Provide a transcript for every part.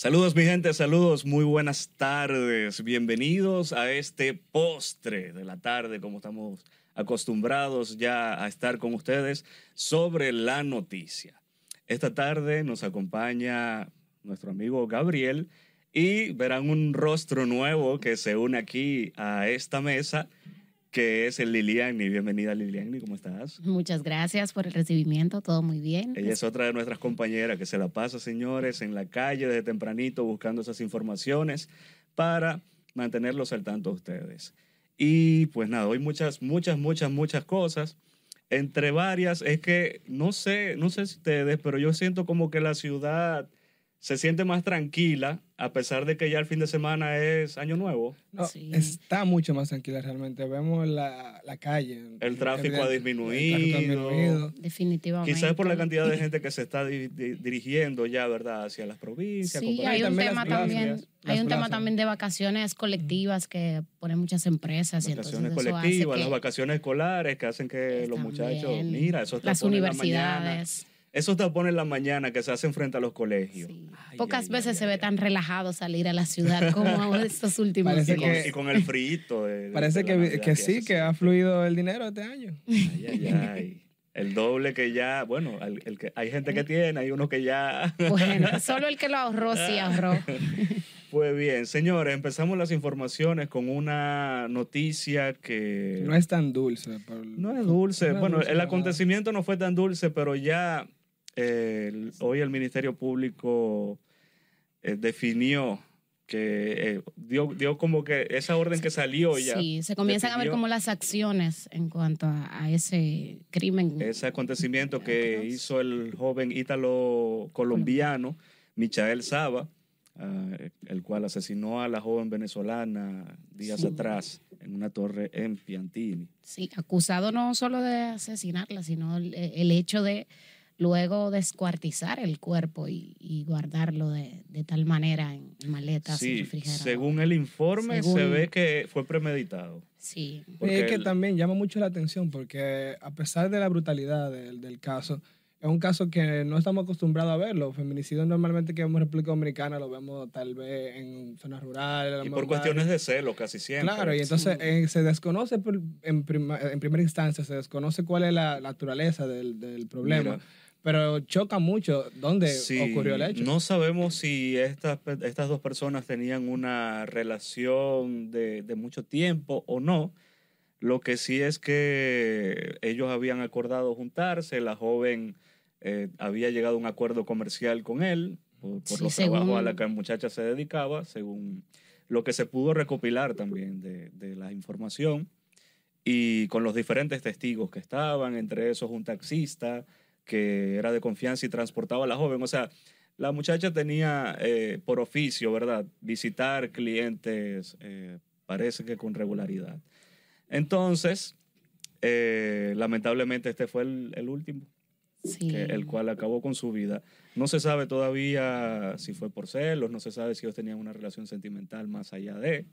Saludos mi gente, saludos, muy buenas tardes. Bienvenidos a este postre de la tarde, como estamos acostumbrados ya a estar con ustedes sobre la noticia. Esta tarde nos acompaña nuestro amigo Gabriel y verán un rostro nuevo que se une aquí a esta mesa que es el Liliani. Bienvenida Liliani, ¿cómo estás? Muchas gracias por el recibimiento, todo muy bien. Ella es otra de nuestras compañeras que se la pasa, señores, en la calle desde tempranito buscando esas informaciones para mantenerlos al tanto a ustedes. Y pues nada, hoy muchas, muchas, muchas, muchas cosas. Entre varias, es que no sé, no sé si ustedes, pero yo siento como que la ciudad se siente más tranquila, a pesar de que ya el fin de semana es Año Nuevo. No, está mucho más tranquila realmente. Vemos la, la calle. El tráfico ha disminuido. Definitivamente. Quizás por la cantidad de gente que se está dirigiendo ya, ¿verdad?, hacia las provincias. Sí, hay un tema también. Hay un tema también de vacaciones colectivas que ponen muchas empresas. Vacaciones colectivas, las vacaciones escolares que hacen que los muchachos, mira, eso está Las universidades esos tapones en la mañana que se hacen frente a los colegios. Pocas veces se ve tan relajado salir a la ciudad como estos últimos días. y con el frito. Parece que, sí, que ha fluido el dinero este año. Ay, ay, ay. El doble que ya, bueno, el, que, hay gente que tiene, hay uno que ya. Bueno, solo el que lo ahorró sí ahorró. Pues bien, señores, empezamos las informaciones con una noticia que... No es tan dulce. No es dulce. bueno, el acontecimiento no fue tan dulce, pero ya hoy el Ministerio Público eh, definió que eh, dio, dio, como que esa orden que salió ya. Sí, se comienzan a ver como las acciones en cuanto a, ese crimen. Ese acontecimiento que hizo el joven ítalo colombiano, Michael Saba, ah, el cual asesinó a la joven venezolana días atrás en una torre en Piantini. Sí, acusado no solo de asesinarla, sino el hecho de luego descuartizar el cuerpo y, guardarlo de, tal manera en maletas sí, Según el informe se ve que fue premeditado. Sí. es que también llama mucho la atención porque a pesar de la brutalidad del, caso, es un caso que no estamos acostumbrados a verlo. Feminicidio normalmente que vemos en República Dominicana lo vemos tal vez en zonas rurales. Y por cuestiones de celo casi siempre. Claro, y entonces eh, se desconoce en, en, primera instancia, se desconoce cuál es la naturaleza del, del problema. Pero choca mucho dónde ocurrió el hecho. No sabemos si estas, estas dos personas tenían una relación de, mucho tiempo o no. Lo que sí es que ellos habían acordado juntarse, la joven eh, había llegado a un acuerdo comercial con él por, los trabajos a los que la muchacha se dedicaba, según lo que se pudo recopilar también de, de la información y con los diferentes testigos que estaban, entre esos un taxista, que era de confianza y transportaba a la joven. O sea, la muchacha tenía eh, por oficio, ¿verdad? Visitar clientes, eh, parece que con regularidad. Entonces, eh, lamentablemente este fue el, último, el cual acabó con su vida. No se sabe todavía si fue por celos, no se sabe si ellos tenían una relación sentimental más allá de.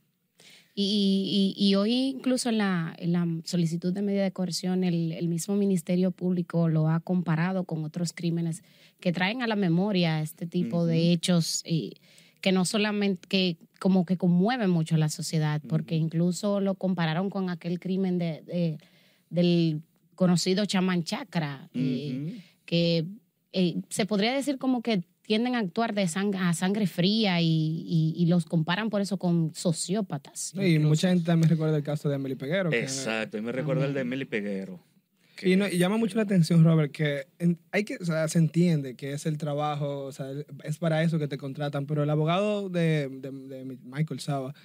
Y, y, hoy incluso en la, en la, solicitud de medida de coerción el, el, mismo Ministerio Público lo ha comparado con otros crímenes que traen a la memoria este tipo de hechos y que no solamente, que como que conmueven mucho a la sociedad, porque incluso lo compararon con aquel crimen de, del conocido chamán chakra, eh, que eh, se podría decir como que tienden a actuar de sangre, a sangre fría y, los comparan por eso con sociópatas. y mucha gente también recuerda el caso de Emily Peguero. Exacto, y me recuerda el de Emily Peguero. Y, llama mucho la atención, Robert, que hay que, o sea, se entiende que es el trabajo, o sea, es para eso que te contratan, pero el abogado de, de Michael Saba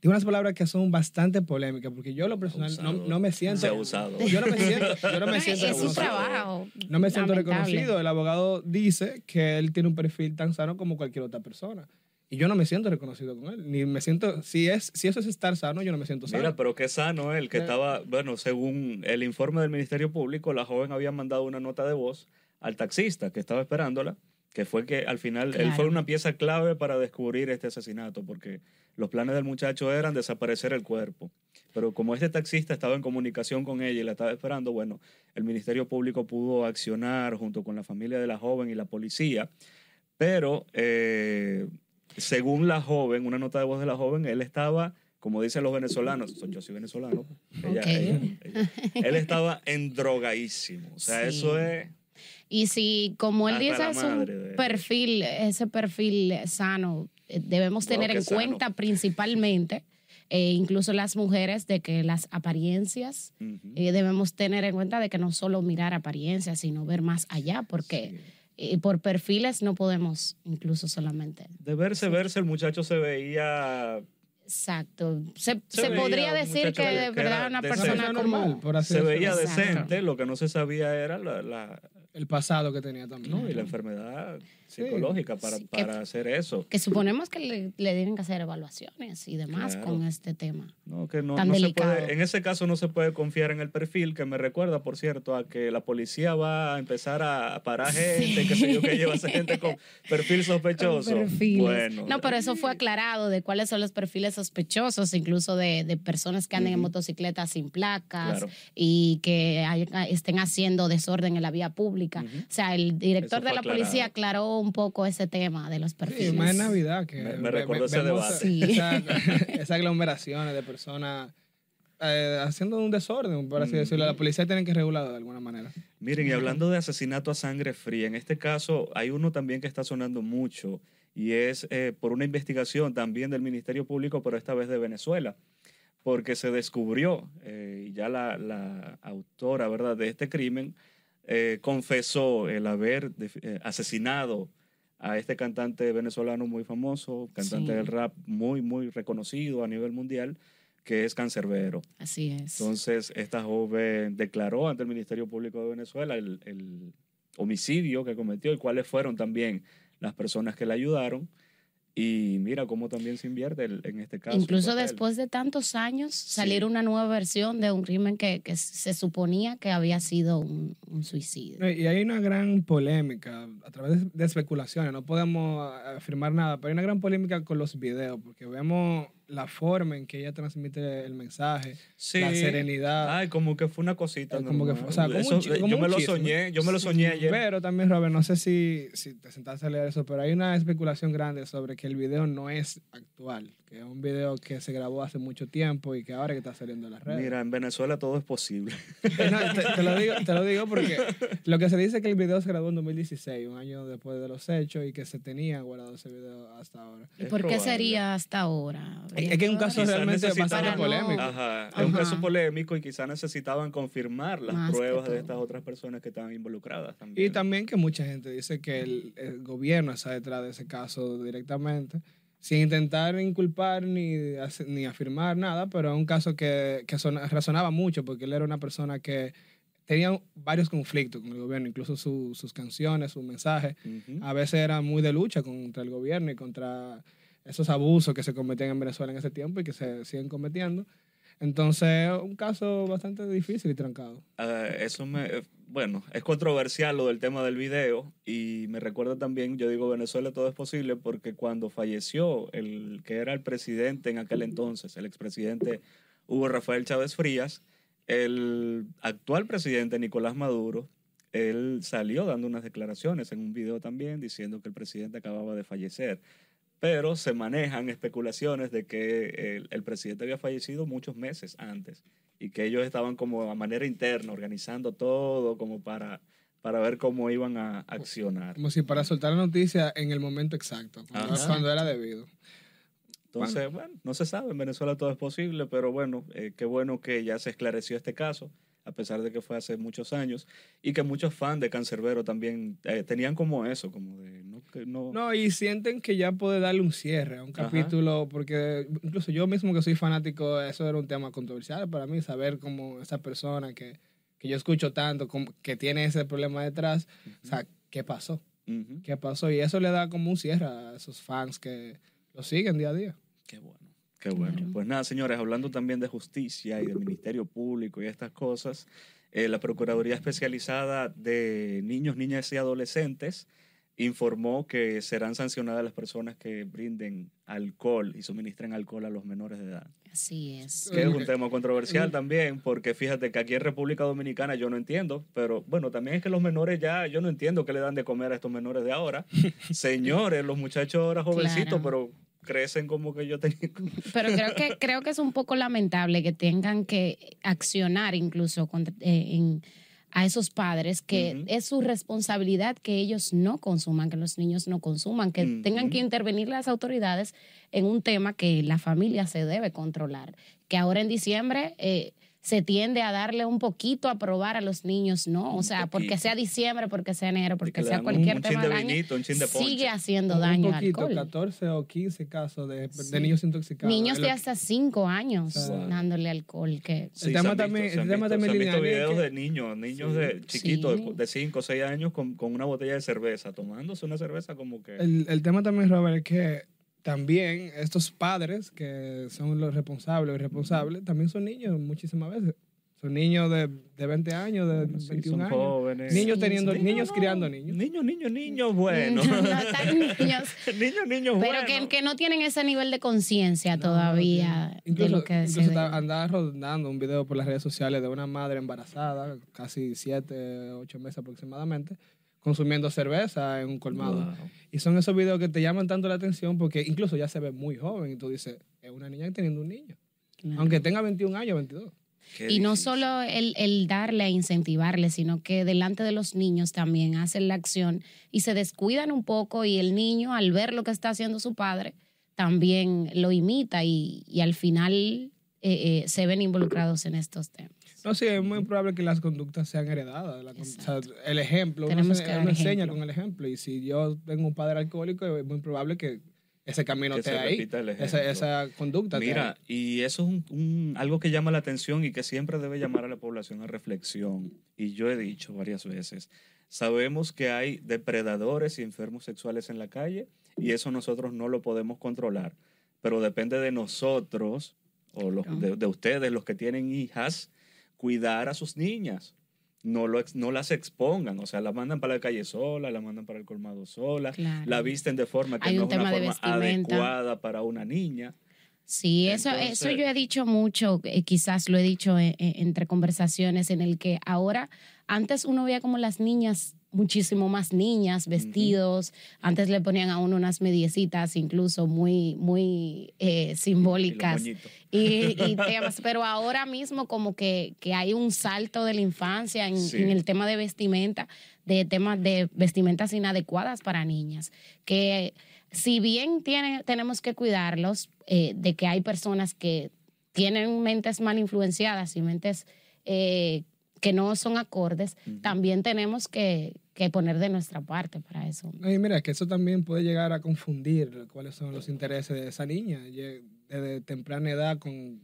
tiene unas palabras que son bastante polémicas, porque yo lo personal no, me siento... Se usado. Yo no me siento, yo no me siento Es su trabajo. No me siento reconocido. El abogado dice que él tiene un perfil tan sano como cualquier otra persona. Y yo no me siento reconocido con él. Ni me siento... Si, es, si eso es estar sano, yo no me siento sano. Mira, pero qué sano él, que estaba... Bueno, según el informe del Ministerio Público, la joven había mandado una nota de voz al taxista que estaba esperándola que fue que al final él fue una pieza clave para descubrir este asesinato, porque los planes del muchacho eran desaparecer el cuerpo. Pero como este taxista estaba en comunicación con ella y la estaba esperando, bueno, el Ministerio Público pudo accionar junto con la familia de la joven y la policía, pero eh, según la joven, una nota de voz de la joven, él estaba, como dicen los venezolanos, yo soy venezolano, ella- Ok. ella- ella- él estaba endrogadísimo. O sea, Sí. eso es... Y si, como él dice, es un perfil, ese perfil sano, debemos tener en sano. cuenta principalmente, eh, incluso las mujeres, de que las apariencias, eh, debemos tener en cuenta de que no solo mirar apariencias, sino ver más allá, porque Sí. eh, por perfiles no podemos incluso solamente. De verse, verse, el muchacho se veía... Exacto. Se, Se se veía podría decir que de verdad era una decente. persona como... normal, por así Se veía Exacto. decente, lo que no se sabía era la, la- El pasado que tenía también. no, y la enfermedad. Psicológica para, Sí, que- para hacer eso. Que suponemos que le, le tienen que hacer evaluaciones y demás Claro. con este tema. No, que no, Tan no se delicado. puede, en ese caso no se puede confiar en el perfil, que me recuerda, por cierto, a que la policía va a empezar a parar gente, que sé yo, que lleva a esa gente con perfil sospechoso. Con. Bueno, no, pero eso fue aclarado de cuáles son los perfiles sospechosos, incluso de, de personas que anden en motocicletas sin placas Claro. y que hay- estén haciendo desorden en la vía pública. O sea, el director de la policía aclarado. Un poco ese tema de los Sí, perfiles. más en Navidad que Me- me ve- ese debate. Sí. esa- esas aglomeraciones de personas eh, haciendo un desorden, por así Mm. decirlo. La policía tiene que regularlo de alguna manera. Miren, y hablando de asesinato a sangre fría, en este caso hay uno también que está sonando mucho y es eh, por una investigación también del Ministerio Público, pero esta vez de Venezuela, porque se descubrió, eh, y ya la, la autora ¿verdad? de este crimen eh, confesó el haber eh, asesinado a este cantante venezolano muy famoso, cantante Sí. del rap muy, muy reconocido a nivel mundial, que es Cancerbero. Así es. Entonces, esta joven declaró ante el Ministerio Público de Venezuela el, el homicidio que cometió y cuáles fueron también las personas que le ayudaron. Y mira cómo también se invierte el- en este caso. Incluso después de tantos años, salir una nueva versión de un crimen que, que se suponía que había sido un, un suicidio. Y hay una gran polémica a través de especulaciones, no podemos afirmar nada, pero hay una gran polémica con los videos, porque vemos la forma en que ella transmite el mensaje, Sí. la serenidad. Ay, como que fue una cosita. Eh, como que fue- o sea, como un Eso, chi- eh, como yo un me lo chisme. soñé, yo me lo soñé ayer. Pero también, Robert, no sé si, si te sentaste a leer eso, pero hay una especulación grande sobre que el video no es actual, que es un video que se grabó hace mucho tiempo y que ahora que está saliendo en las redes. Mira, en Venezuela todo es posible. No, te, te lo digo, te lo digo porque lo que se dice es que el video se grabó en 2016, un año después de los hechos, y que se tenía guardado ese video hasta ahora. ¿Y Es por qué probable. sería hasta ahora? Es que es un caso realmente bastante polémico. Ajá, es un caso polémico y quizás necesitaban confirmar las Más pruebas de estas otras personas que estaban involucradas también. Y también que mucha gente dice que el, el gobierno está detrás de ese caso directamente, sin intentar inculpar ni, ni afirmar nada, pero es un caso que, que resonaba mucho porque él era una persona que tenía varios conflictos con el gobierno, incluso su- sus canciones, sus mensajes, a veces era muy de lucha contra el gobierno y contra esos abusos que se cometían en Venezuela en ese tiempo y que se siguen cometiendo. Entonces, un caso bastante difícil y trancado. Ah, eso me, eh, bueno, es controversial lo del tema del video y me recuerda también, yo digo Venezuela todo es posible porque cuando falleció el que era el presidente en aquel entonces, el expresidente Hugo Rafael Chávez Frías, el actual presidente Nicolás Maduro, él salió dando unas declaraciones en un video también diciendo que el presidente acababa de fallecer. Pero se manejan especulaciones de que el, el presidente había fallecido muchos meses antes y que ellos estaban como a manera interna organizando todo como para, para ver cómo iban a accionar. Como si para soltar la noticia en el momento exacto, cuando, Ajá. cuando era debido. Entonces, bueno, no se sabe, en Venezuela todo es posible, pero bueno, eh, qué bueno que ya se esclareció este caso, a pesar de que fue hace muchos años, y que muchos fans de Cancerbero también eh, tenían como eso, como de, no, que no, No, y sienten que ya puede darle un cierre a un Ajá. capítulo, porque incluso yo mismo que soy fanático, eso era un tema controversial para mí, saber cómo esa persona que, que yo escucho tanto, como- que tiene ese problema detrás, o sea, ¿qué pasó? ¿Qué pasó? Y eso le da como un cierre a esos fans que lo siguen día a día. Qué bueno. Qué bueno. Claro. Pues nada, señores, hablando también de justicia y del Ministerio Público y estas cosas, eh, la Procuraduría Especializada de Niños, Niñas y Adolescentes informó que serán sancionadas las personas que brinden alcohol y suministren alcohol a los menores de edad. Así es. Que es un tema controversial también, porque fíjate que aquí en República Dominicana yo no entiendo, pero bueno, también es que los menores ya, yo no entiendo qué le dan de comer a estos menores de ahora. Señores, los muchachos ahora jovencitos, Claro. pero crecen como que yo tenía. Pero creo que, creo que es un poco lamentable que tengan que accionar incluso contra- eh, en, a esos padres, que es su responsabilidad que ellos no consuman, que los niños no consuman, que tengan que intervenir las autoridades en un tema que la familia se debe controlar. Que ahora en diciembre eh, se tiende a darle un poquito a probar a los niños, ¿no? O Un sea, porque sea diciembre, porque sea enero, porque sea cualquier un, tema chin de del año, vinito, un chin de sigue haciendo un daño al poquito, alcohol. 14 o 15 casos de, de Sí. niños intoxicados. Niños de hasta cinco años Wow. dándole alcohol. Que, Sí, El tema también- visto, el tema visto- también visto videos que- de niños, niños Sí. de chiquitos, Sí. de- de 5 o 6 años con, con una botella de cerveza, tomándose una cerveza como que... El, el tema también, Robert, es que también estos padres que son los responsables o irresponsables, también son niños muchísimas veces. Son niños de, de 20 años, de Bueno, sí, 21 son años. jóvenes. Niños Sí, teniendo, sí. niños criando niños. Niños, niños, niños, bueno. no tan niños. niños, niños, Pero que, que no tienen ese nivel de conciencia No, todavía de Incluso, lo que incluso andaba rodando un video por las redes sociales de una madre embarazada, casi 7, 8 meses aproximadamente, consumiendo cerveza en un colmado. Wow. Y son esos videos que te llaman tanto la atención porque incluso ya se ve muy joven y tú dices, es una niña teniendo un niño. Claro. Aunque tenga 21 años, 22. Qué Y no solo el, el darle a incentivarle, sino que delante de los niños también hacen la acción y se descuidan un poco y el niño al ver lo que está haciendo su padre también lo imita y, y al final eh, eh, se ven involucrados en estos temas. No, sí, es muy probable que las conductas sean heredadas. La o sea, el ejemplo, uno, Tenemos se- que uno enseña ejemplo. con el ejemplo. Y si yo tengo un padre alcohólico, es muy probable que ese camino Que esté se ahí. el Esa, esa conducta. Mira, y eso es un, un- algo que llama la atención y que siempre debe llamar a la población a reflexión. Y yo he dicho varias veces, sabemos que hay depredadores y enfermos sexuales en la calle y eso nosotros no lo podemos controlar, pero depende de nosotros o los- de, de ustedes, los que tienen hijas, cuidar a sus niñas. No, lo, no las expongan, o sea, la mandan para la calle sola, la mandan para el colmado sola, Claro. la visten de forma que Hay no es una forma adecuada para una niña. Sí, eso, eso yo he dicho mucho, eh, quizás lo he dicho eh, eh, entre conversaciones, en el que ahora, antes uno veía como las niñas, muchísimo más niñas, vestidos, antes le ponían a uno unas mediecitas incluso muy, muy eh, simbólicas. y, y temas, pero ahora mismo como que, que hay un salto de la infancia en, Sí. en el tema de vestimenta, de temas de vestimentas inadecuadas para niñas, que si bien tiene, tenemos que cuidarlos eh, de que hay personas que tienen mentes mal influenciadas y mentes eh, que no son acordes, también tenemos que, que poner de nuestra parte para eso. Y mira, que eso también puede llegar a confundir cuáles son los intereses de esa niña. Desde temprana edad con,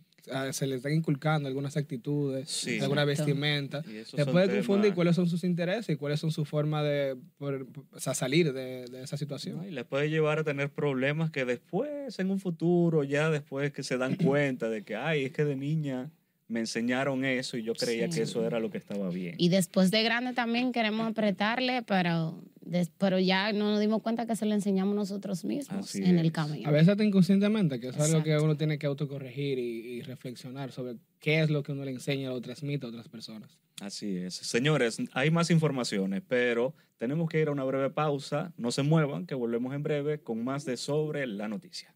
se le están inculcando algunas actitudes, Sí. alguna Exacto. vestimenta. Son puede confundir temas- cuáles son sus intereses y cuáles son su forma de por- o sea, salir de, de esa situación. ¿no? Y les puede llevar a tener problemas que después, en un futuro, ya después que se dan cuenta de que, ay, es que de niña me enseñaron eso y yo creía Sí. que eso era lo que estaba bien. Y después de grande también queremos apretarle, pero, des- pero ya no nos dimos cuenta que se lo enseñamos nosotros mismos Así en el es. camino. A veces hasta inconscientemente, que es algo que Exacto. uno tiene que autocorregir y, y reflexionar sobre qué es lo que uno le enseña o transmite a otras personas. Así es. Señores, hay más informaciones, pero tenemos que ir a una breve pausa. No se muevan, que volvemos en breve con más de sobre la noticia.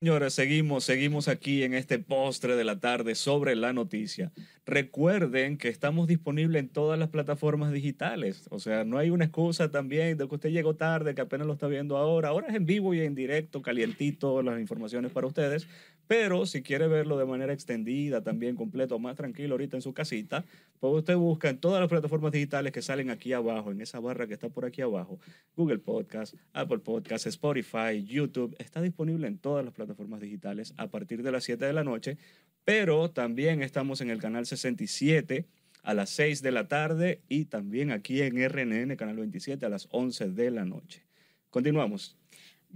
Señores, seguimos, seguimos aquí en este postre de la tarde sobre la noticia. Recuerden que estamos disponibles en todas las plataformas digitales. O sea, no hay una excusa también de que usted llegó tarde, que apenas lo está viendo ahora. Ahora es en vivo y en directo, calientito, las informaciones para ustedes. Pero si quiere verlo de manera extendida, también completo, más tranquilo ahorita en su casita, pues usted busca en todas las plataformas digitales que salen aquí abajo, en esa barra que está por aquí abajo. Google Podcast, Apple Podcast, Spotify, YouTube. Está disponible en todas las plataformas digitales a partir de las 7 de la noche. Pero también estamos en el canal 67 a las 6 de la tarde y también aquí en RNN, canal 27, a las 11 de la noche. Continuamos.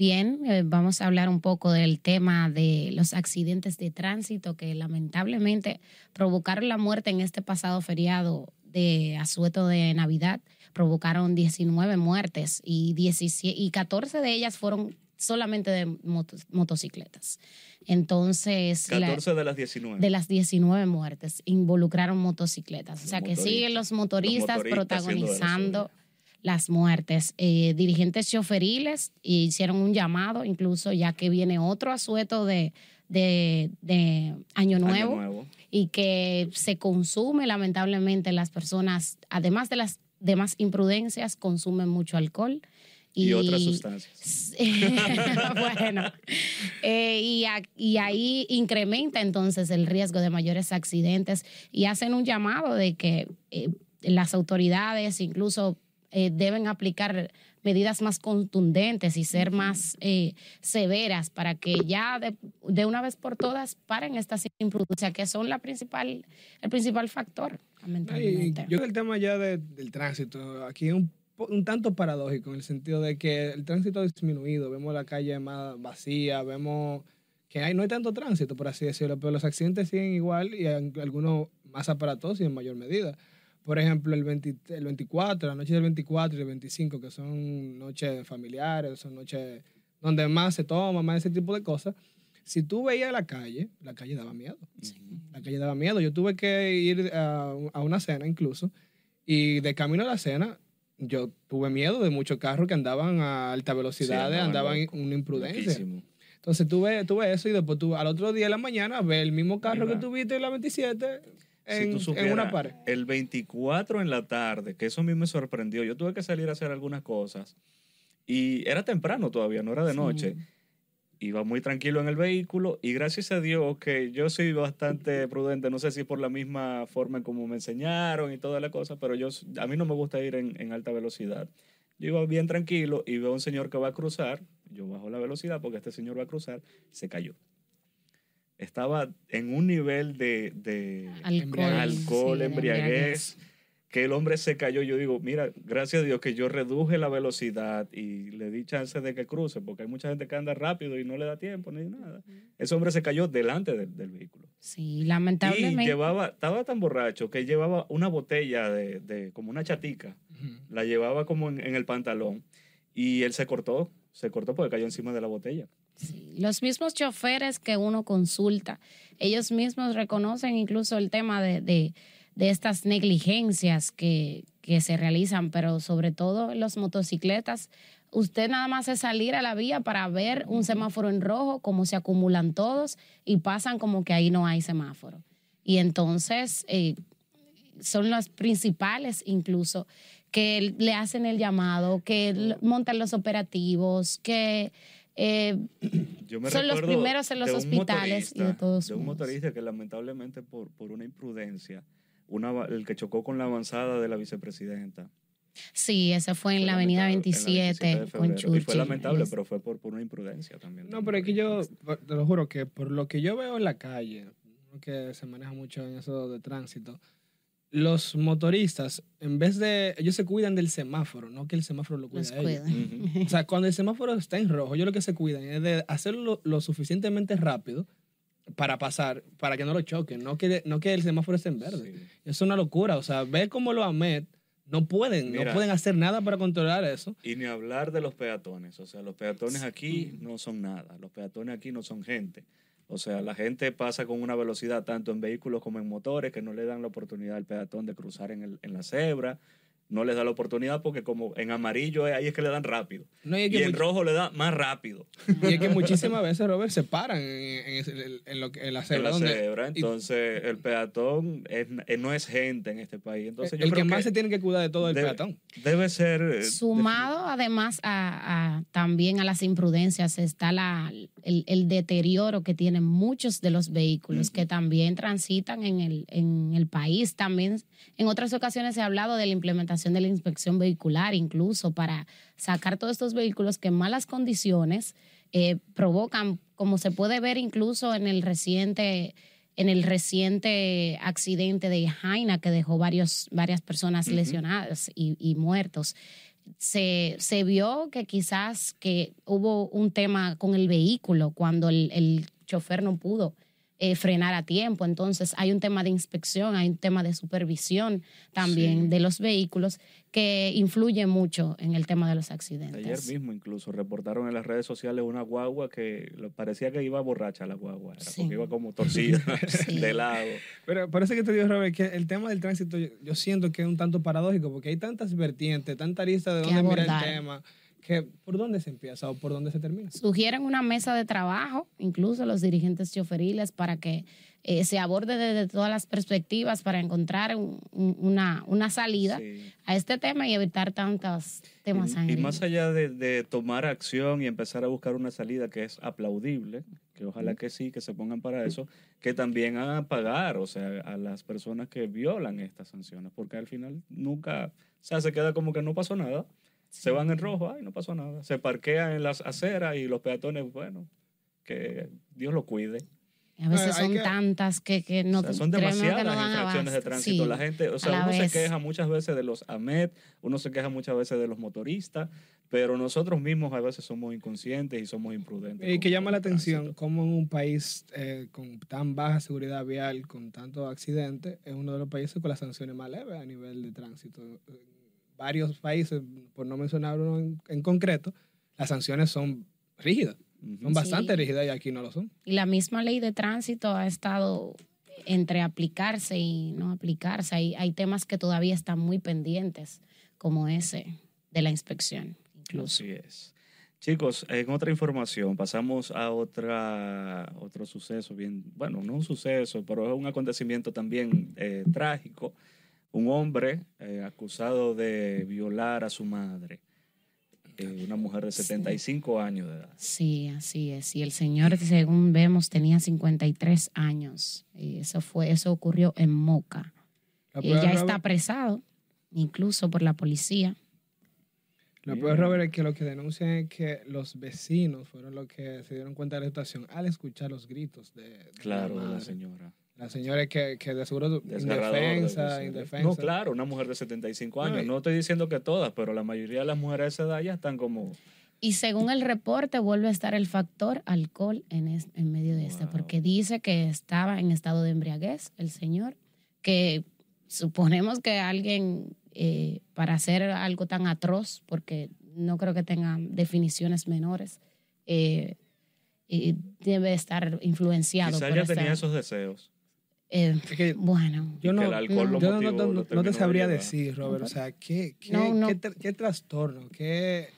Bien, eh, vamos a hablar un poco del tema de los accidentes de tránsito que lamentablemente provocaron la muerte en este pasado feriado de asueto de Navidad. Provocaron 19 muertes y, 17, y 14 de ellas fueron solamente de motos- motocicletas. Entonces, la- 14 de las 19. de las 19 muertes involucraron motocicletas. O sea que siguen los motoristas, Los protagonizando. Las muertes. Eh, dirigentes choferiles hicieron un llamado, incluso ya que viene otro asueto de, de, de Año Año Nuevo, nuevo. y que se consume lamentablemente las personas, además de las demás imprudencias, consumen mucho alcohol. Y, otras sustancias. Bueno, eh, y, a- y ahí incrementa entonces el riesgo de mayores accidentes y hacen un llamado de que eh, las autoridades incluso eh, deben aplicar medidas más contundentes y ser más eh, severas para que ya de, de una vez por todas paren estas imprudencias que son la principal, el principal factor, Y lamentablemente. yo creo que el tema ya de- del tránsito, aquí es un, un tanto paradójico en el sentido de que el tránsito ha disminuido, vemos la calle más vacía, vemos que hay, no hay tanto tránsito, por así decirlo, pero los accidentes siguen igual y algunos más aparatosos y en mayor medida. Por ejemplo, el, 20 el 24, la noche del 24 y el 25, que son noches familiares, son noches donde más se toma, más ese tipo de cosas. Si tú veías la calle, la calle daba miedo. La calle daba miedo. Yo tuve que ir a, a una cena incluso y de camino a la cena yo tuve miedo de muchos carros que andaban a alta velocidad, andaban andaban en loco, una imprudencia. Loquísimo. Entonces tuve, tuve eso y después tuve, al otro día de la mañana ver el mismo carro que tuviste en la 27 Si en, en supieras, una pared. el 24 en la tarde, que eso a mí me sorprendió. Yo tuve que salir a hacer algunas cosas y era temprano todavía, no era de Sí. noche. Iba muy tranquilo en el vehículo y gracias a Dios que yo soy bastante prudente, no sé si por la misma forma en como me enseñaron y toda la cosa, pero yo a mí no me gusta ir en, en alta velocidad. Yo iba bien tranquilo y veo a un señor que va a cruzar, yo bajo la velocidad porque este señor va a cruzar, se cayó. Estaba en un nivel de, de alcohol, alcohol, sí, de embriaguez, que el hombre se cayó. Yo digo, mira, gracias a Dios que yo reduje la velocidad y le di chance de que cruce, porque hay mucha gente que anda rápido y no le da tiempo ni nada. Ese hombre se cayó delante del, del vehículo. Sí, Y lamentablemente. llevaba, estaba tan borracho que llevaba una botella de, de como una chatica, la llevaba como en, en el pantalón y él se cortó, se cortó porque cayó encima de la botella. Sí, Los mismos choferes que uno consulta, ellos mismos reconocen incluso el tema de, de, de estas negligencias que, que se realizan, pero sobre todo en los motocicletas, usted nada más es salir a la vía para ver un semáforo en rojo, cómo se acumulan todos y pasan como que ahí no hay semáforo. Y entonces eh, son las principales incluso que le hacen el llamado, que montan los operativos, que eh, Yo me Son los primeros en los hospitales y de todos De un modos. motorista que lamentablemente por, por una imprudencia, una, el que chocó con la avanzada de la vicepresidenta. sí, ese fue en fue la avenida lamentable, en la 27, de con. Y fue lamentable, Es- pero fue por, por una imprudencia también. No, pero es que yo, te lo juro que por lo que yo veo en la calle, uno que se maneja mucho en eso de tránsito, los motoristas, en vez de, ellos se cuidan del semáforo, no que el semáforo lo cuide los a ellos. cuidan. Ujú. O sea, cuando el semáforo está en rojo, ellos lo que se cuidan es de hacerlo lo suficientemente rápido para pasar, para que no lo choquen, no que, no que el semáforo esté en verde. Sí. Es una locura, o sea, ver cómo los AMET no pueden, Mira. no pueden hacer nada para controlar eso. Y ni hablar de los peatones. O sea, los peatones aquí no son nada. Los peatones aquí no son gente. O sea, la gente pasa con una velocidad tanto en vehículos como en motores que no le dan la oportunidad al peatón de cruzar en, el- en la cebra. No les da la oportunidad porque como en amarillo ahí es que le dan rápido. No, y es Y que en rojo le da más rápido. Y es que muchísimas veces, Robert, se paran en, en en lo que- en la En cebra. la donde- cebra. y- Entonces, el peatón es- eh, no es gente en este país. Entonces, yo el que creo más se tiene que cuidar de todo el debe- peatón. debe ser... eh, Sumado además a, a- también a las imprudencias está la, el, el deterioro que tienen muchos de los vehículos que también transitan en el, en el país. También en otras ocasiones se ha hablado de la implementación de la inspección vehicular, incluso para sacar todos estos vehículos que en malas condiciones eh, provocan, como se puede ver incluso en el reciente en el reciente accidente de Jaina que dejó varios, varias personas lesionadas y, y muertos se, se vio que quizás que hubo un tema con el vehículo cuando el, el chofer no pudo eh, frenar a tiempo. Entonces hay un tema de inspección, hay un tema de supervisión también Sí. de los vehículos que influye mucho en el tema de los accidentes. Ayer mismo incluso reportaron en las redes sociales una guagua que parecía que iba borracha la guagua, era Sí. porque iba como torcida Sí. de lado. Pero por eso que te digo, Robert, que el tema del tránsito yo, yo siento que es un tanto paradójico, porque hay tantas vertientes, tanta lista de dónde mirar el tema, que por dónde se empieza o por dónde se termina. Sugieren una mesa de trabajo, incluso los dirigentes choferiles, para que eh, se aborde desde todas las perspectivas para encontrar un- un- una, una salida Sí. a este tema y evitar tantos temas Y, y más allá de, de tomar acción y empezar a buscar una salida que es aplaudible, que ojalá que sí, que se pongan para eso, que también hagan pagar, o sea, a las personas que violan estas sanciones, porque al final nunca, o sea, se queda como que no pasó nada, se van en rojo, ay, no pasó nada, se parquean en las aceras y los peatones, bueno, que Dios lo cuide. A veces son que- tantas que, que no O sea, son demasiadas no infracciones de tránsito. Sí, la gente, o sea, uno se vez. queja muchas veces de los AMET, uno se queja muchas veces de los motoristas, pero nosotros mismos a veces somos inconscientes y somos imprudentes. Y que llama la atención cómo en un país eh, con tan baja seguridad vial, con tantos accidentes, es uno de los países con las sanciones más leves a nivel de tránsito. Varios países, por no mencionar uno en, en concreto, las sanciones son rígidas, son bastante Sí. rígidas y aquí no lo son. Y la misma ley de tránsito ha estado entre aplicarse y no aplicarse. Hay, hay temas que todavía están muy pendientes, como ese de la inspección, incluso. Así es. Chicos, en otra información, pasamos a otra, otro suceso, bien, bueno, no un suceso, pero es un acontecimiento también eh, trágico. Un hombre eh, acusado de violar a su madre, eh, una mujer de 75 años de edad. Sí, así es. Y el señor, según vemos, tenía 53 años. Y eso fue, eso ocurrió en Moca. Peor, ya está apresado, incluso por la policía. Lo peor, Robert, es que lo que denuncian es que los vecinos fueron los que se dieron cuenta de la situación al escuchar los gritos de, de Claro, la la señora. La señora que, que de seguro indefensa, indefensa. No, claro, una mujer de 75 años. No, estoy diciendo que todas, pero la mayoría de las mujeres de esa edad ya están como... Y según el reporte, vuelve a estar el factor alcohol en, es- en medio de este, Wow. porque dice que estaba en estado de embriaguez el señor, que suponemos que alguien, eh, para hacer algo tan atroz, porque no creo que tengan definiciones menores, eh, y debe estar influenciado Quizás por ya tenía esos deseos. Eh, Es que bueno, yo no, que el yo no, motivó, no- no- no terminó te sabría decir, Robert. O sea, ¿qué, qué, No, no. qué, tra- qué trastorno? ¿Qué,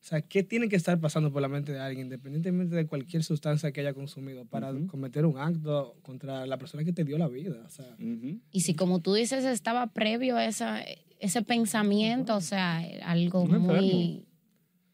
o sea, ¿qué tiene que estar pasando por la mente de alguien, independientemente de cualquier sustancia que haya consumido, para Ujú. cometer un acto contra la persona que te dio la vida? O sea, Ujú. y si como tú dices estaba previo a esa, ese pensamiento, o sea, algo Un enfermo. muy...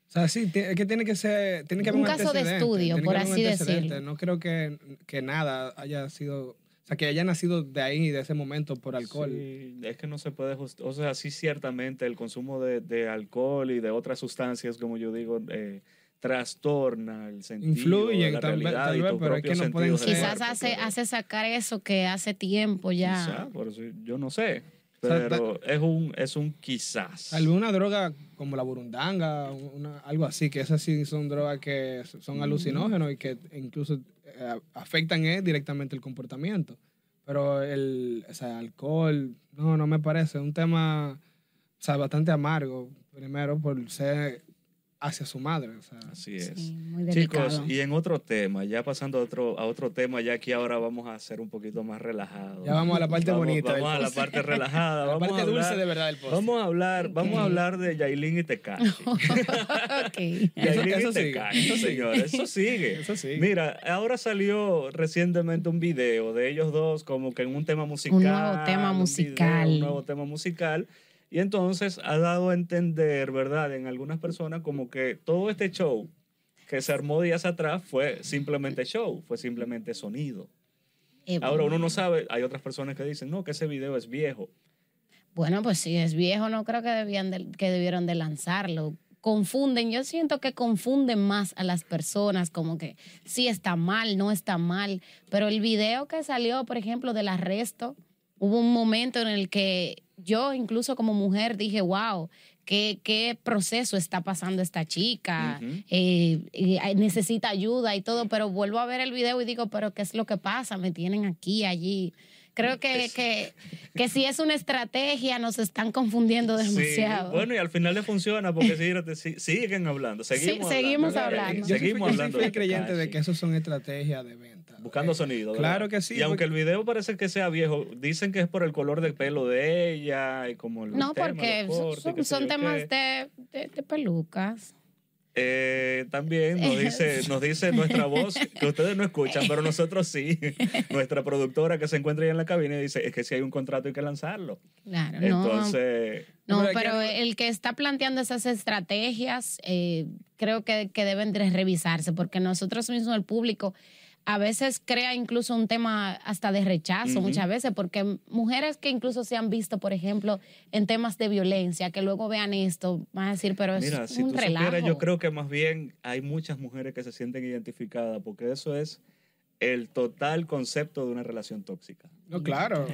O sea, sí, es que tiene que ser. Tiene que haber Un caso de estudio, por un así decirlo. No creo que, que nada haya sido. Sea, que haya nacido de ahí, de ese momento, por alcohol. Sí, es que no se puede just- O sea, sí, ciertamente el consumo de, de alcohol y de otras sustancias, como yo digo, eh, trastorna el sentido Influyen, de la tal realidad tal y vez, tu pero es que no pueden ser- Quizás hace, pero- hace sacar eso que hace tiempo ya. Quizá, por eso yo no sé. O sea, Pero es un, es un quizás. Tal vez una droga como la burundanga, una- algo así, que esas sí son drogas que son Mm. alucinógenos y que incluso afectan eh, directamente el comportamiento. Pero el o sea, alcohol, no, no me parece. Es un tema o sea, bastante amargo, primero por ser hacia su madre. O sea, Así es. Sí, muy. Chicos, y en otro tema, ya pasando a otro, a otro tema, ya aquí ahora vamos a ser un poquito más relajados. Ya vamos a la parte Vamos- bonita del Vamos a la parte relajada. la vamos parte a hablar, dulce de verdad del post. Vamos a hablar, vamos a hablar de Yailin y Tekashi. ok. Eso- Yailin eso y sigue, eso sigue. señores, eso sigue. Eso sí. Mira, ahora salió recientemente un video de ellos dos como que en un tema musical. nuevo tema un musical. video, un nuevo tema musical. Y entonces ha dado a entender, ¿verdad?, en algunas personas como que todo este show que se armó días atrás fue simplemente show, fue simplemente sonido. Eh, Ahora uno no sabe, hay otras personas que dicen, no, que ese video es viejo. Bueno, pues si es viejo, no creo que, debían de- que debieron de lanzarlo. Confunden, yo siento que confunden más a las personas, como que sí está mal, no está mal. Pero el video que salió, por ejemplo, del arresto, hubo un momento en el que yo, incluso como mujer, dije, wow, qué, qué proceso está pasando esta chica, eh, eh, necesita ayuda y todo, pero vuelvo a ver el video y digo, pero ¿qué es lo que pasa? Me tienen aquí, allí. Creo que, que, que si es una estrategia nos están confundiendo Sí, demasiado. bueno, y al final le funciona porque sí, siguen hablando, seguimos Sí, seguimos hablando. hablando. Yo soy- Seguimos yo soy hablando. de creyente de que eso son estrategias de venta. Buscando sonido. ¿verdad? Claro que sí. Y aunque el video parece que sea viejo, dicen que es por el color del pelo de ella y como el no, tema, porque cortes, son- son temas de, de- de pelucas. Eh, también nos dice, nos dice nuestra voz, que ustedes no escuchan, pero nosotros sí. Nuestra productora que se encuentra ahí en la cabina dice, es que si hay un contrato hay que lanzarlo. Claro, no. Entonces, No, Pero el que está planteando esas estrategias, eh, creo que, que deben de revisarse, porque nosotros mismos, el público, a veces crea incluso un tema hasta de rechazo, muchas veces, porque mujeres que incluso se han visto, por ejemplo, en temas de violencia, que luego vean esto, van a decir, pero es mira, si un tú relajo. supieras, yo creo que más bien hay muchas mujeres que se sienten identificadas porque eso es el total concepto de una relación tóxica. No, claro.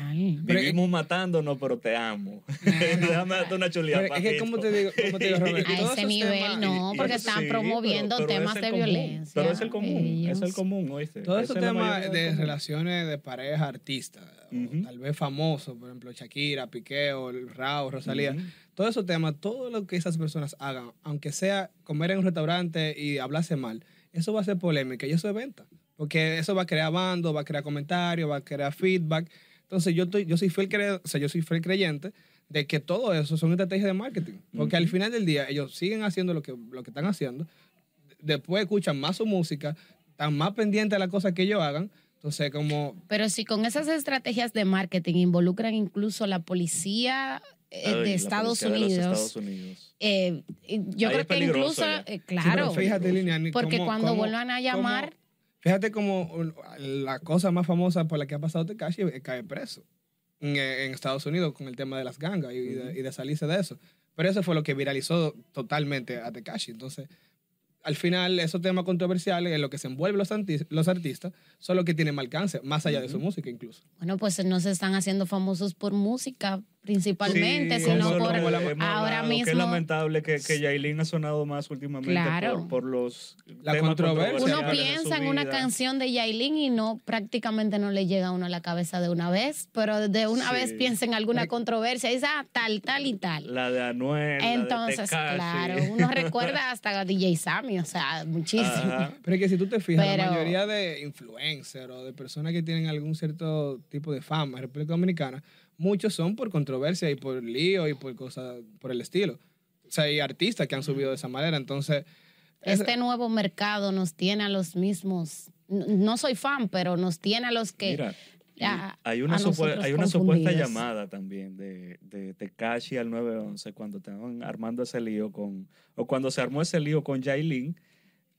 Pero- Vivimos matándonos, pero te amo. Déjame darte una chulita. Pero es que, ¿cómo te digo, cómo te digo Robert? A ese nivel temas- no, porque están Sí, promoviendo pero- pero temas es de común. violencia, Pero es el común, es el ellos. común, ¿oíste? Todos esos temas de relaciones de pareja artista, o Ujú. tal vez famosos, por ejemplo, Shakira, Piqué, o el Rao, Rosalía, Ujú. todos esos temas, todo lo que esas personas hagan, aunque sea comer en un restaurante y hablarse mal, eso va a ser polémica y eso es venta. Porque eso va a crear bando, va a crear comentarios, va a crear feedback. Entonces yo, estoy, yo, soy fiel cre- o sea, yo soy fiel creyente de que todo eso son estrategias de marketing. Porque al final del día ellos siguen haciendo lo que, lo que están haciendo. Después escuchan más su música, están más pendientes de las cosas que ellos hagan. Entonces como... Pero si con esas estrategias de marketing involucran incluso la policía eh, Ay, de, la Estados policía de los Unidos, Estados Unidos. eh, yo Ahí creo es que incluso, eh, Sí, pero claro, fíjate, porque cómo- cuando cómo- vuelvan a llamar, cómo- fíjate como la cosa más famosa por la que ha pasado Tekashi es caer preso en, en Estados Unidos con el tema de las gangas y, de, y de salirse de eso. Pero eso fue lo que viralizó totalmente a Tekashi. Entonces, al final, esos temas controversiales en lo que se envuelven los, los artistas son los que tienen más alcance, más allá de su música incluso. bueno, pues no se están haciendo famosos por música principalmente, Sí, sino por ahora hablado, Que es mismo. lamentable que, que Yailin ha sonado más últimamente Claro. por, por los La temas controversia. Uno piensa en una canción de Yailin y no prácticamente no le llega a uno a la cabeza de una vez, pero de una Sí. vez piensa en alguna controversia y dice, ah, tal, tal y tal. La de Anuel, la de Entonces, claro, uno recuerda hasta a DJ Sammy, o sea, muchísimo. Ajá. Pero es que si tú te fijas, Pero- la mayoría de influencers o de personas que tienen algún cierto tipo de fama en República Dominicana, muchos son por controversia y por lío y por cosas por el estilo. O sea, hay artistas que han subido de esa manera. Entonces, Este nuevo mercado nos tiene a los mismos, no soy fan, pero nos tiene a los que... Mira, a- hay una, hay una supuesta llamada también de, de Tekashi al 911 cuando estaban armando ese lío con, o cuando se armó ese lío con Yailin,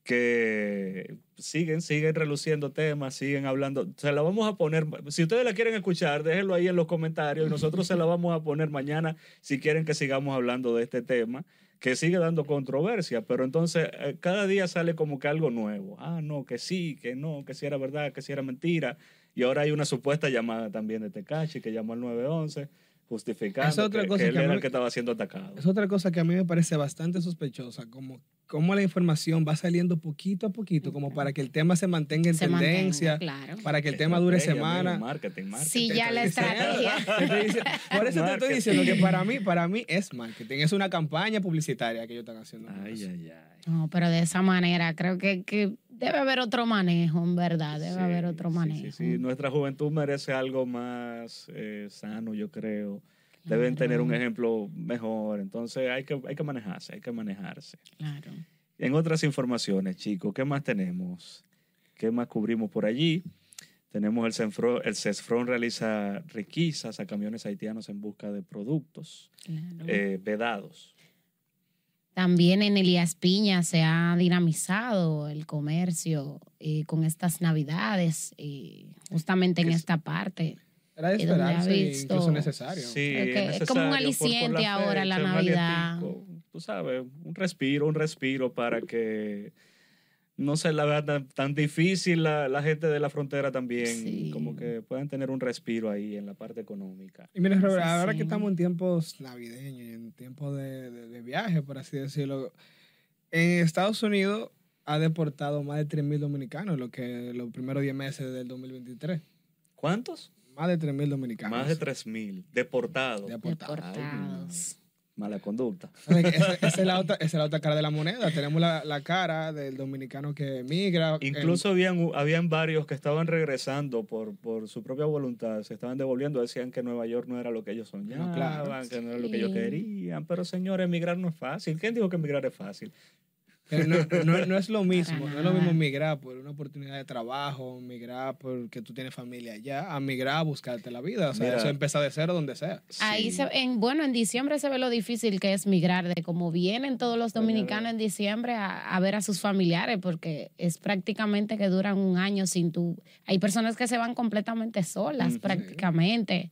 que siguen, siguen reluciendo temas, siguen hablando. Se la vamos a poner, si ustedes la quieren escuchar, déjenlo ahí en los comentarios y nosotros se la vamos a poner mañana si quieren que sigamos hablando de este tema, que sigue dando controversia, pero entonces eh, cada día sale como que algo nuevo. Ah, no, que sí, que no, que si era verdad, que si era mentira. Y ahora hay una supuesta llamada también de Tekashi que llamó al 911 justificando es otra que, cosa que él que era mí- el que estaba siendo atacado. es otra cosa que a mí me parece bastante sospechosa, como cómo la información va saliendo poquito a poquito, como para que el tema se mantenga en se mantenga, tendencia, claro. para que el tema dure semana. amigo, marketing, marketing. Sí, ya la estrategia. Por eso te estoy Marketing. diciendo que para mí, para mí es marketing. Es una campaña publicitaria que ellos están haciendo. Ay, ay, ay. No, pero de esa manera creo que, que debe haber otro manejo, en verdad, debe Sí, haber otro manejo. Sí, sí, Nuestra juventud merece algo más eh, sano, yo creo. Deben tener un ejemplo mejor. Entonces hay que, hay que manejarse, hay que manejarse. Claro. En otras informaciones, chicos, ¿qué más tenemos? ¿Qué más cubrimos por allí? Tenemos el CESFRON, el CESFRON realiza requisas a camiones haitianos en busca de productos claro. eh, vedados. También en Elías Piña se ha dinamizado el comercio eh, con estas navidades, eh, justamente en es- esta parte. Era de Y donde ha esperarse, visto- incluso necesario. Sí, Creo que es como un necesario por- por aliciente ahora la fecha, Navidad. Tú sabes, un respiro, un respiro para que no se la vea tan, tan difícil la, la gente de la frontera también, Sí. como que puedan tener un respiro ahí en la parte económica. Y mira, Robert, Sí, ahora sí. que estamos en tiempos navideños y en tiempos de, de- de viaje, por así decirlo, en Estados Unidos ha deportado más de 3.000 dominicanos lo que los primeros 10 meses del 2023. ¿Cuántos? Más de 3.000 dominicanos. Más de 3.000 deportados. Deportados. Deportados. Mala conducta. Esa, esa es la otra, esa es la otra cara de la moneda. Tenemos la, la cara del dominicano que migra. Incluso habían, habían varios que estaban regresando por, por su propia voluntad, se estaban devolviendo, decían que Nueva York no era lo que ellos soñaban, claro. que no era lo que ellos querían. Pero señores, emigrar no es fácil. ¿Quién dijo que emigrar es fácil? No, no- no es lo mismo, no es lo mismo migrar por una oportunidad de trabajo, migrar porque tú tienes familia allá, a migrar a buscarte la vida. O sea, Mira. eso empieza de cero donde sea. Ahí Sí. se, en, bueno, en diciembre se ve lo difícil que es migrar, de cómo vienen todos los dominicanos en diciembre a, a ver a sus familiares, porque es prácticamente que duran un año sin tú. Hay personas que se van completamente solas, prácticamente,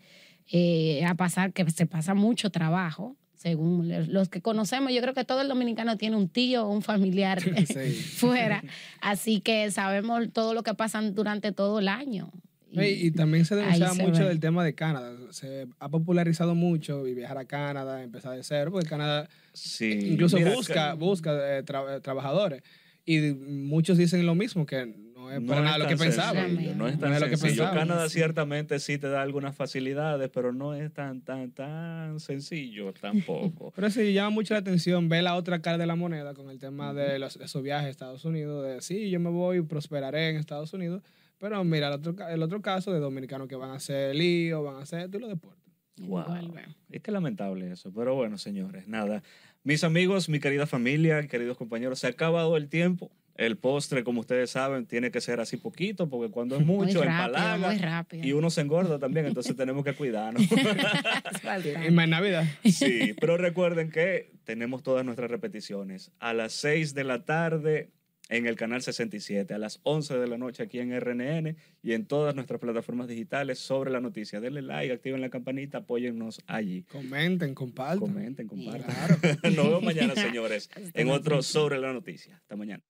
eh, a pasar, que se pasa mucho trabajo. Según los que conocemos, yo creo que todo el dominicano tiene un tío o un familiar Sí. fuera. Así que sabemos todo lo que pasan durante todo el año. Y, y también se denunciaba mucho ve. del tema de Canadá. Se ha popularizado mucho y viajar a Canadá, empezar de cero, porque Canadá Sí. incluso Mira, busca, ca- busca eh, tra- eh, trabajadores. Y muchos dicen lo mismo, que no es para nada lo que tan pensaban. sencillo, No es tan No es lo que sencillo. pensaban. Canadá ciertamente sí te da algunas facilidades, pero no es tan, tan, tan sencillo tampoco. Pero sí llama mucho la atención ver la otra cara de la moneda con el tema de los, esos viajes a Estados Unidos, de sí, yo me voy y prosperaré en Estados Unidos, pero mira el otro, el otro caso de dominicanos que van a hacer lío, van a hacer esto y lo deportes. Wow. Es que lamentable eso. Pero bueno, señores, nada. Mis amigos, mi querida familia, queridos compañeros, se ha acabado el tiempo. El postre, como ustedes saben, tiene que ser así poquito, porque cuando es mucho, muy rápido, empalaga. muy rápido. Y uno se engorda también, entonces tenemos que cuidarnos. Y más Navidad. Sí, pero recuerden que tenemos todas nuestras repeticiones. A las 6 de la tarde en el canal 67, a las 11 de la noche aquí en RNN y en todas nuestras plataformas digitales sobre la noticia. Denle like, activen la campanita, apóyennos allí. Comenten, compartan. Comenten, compartan. Claro. Nos vemos mañana, señores, en otro sobre la noticia. Hasta mañana.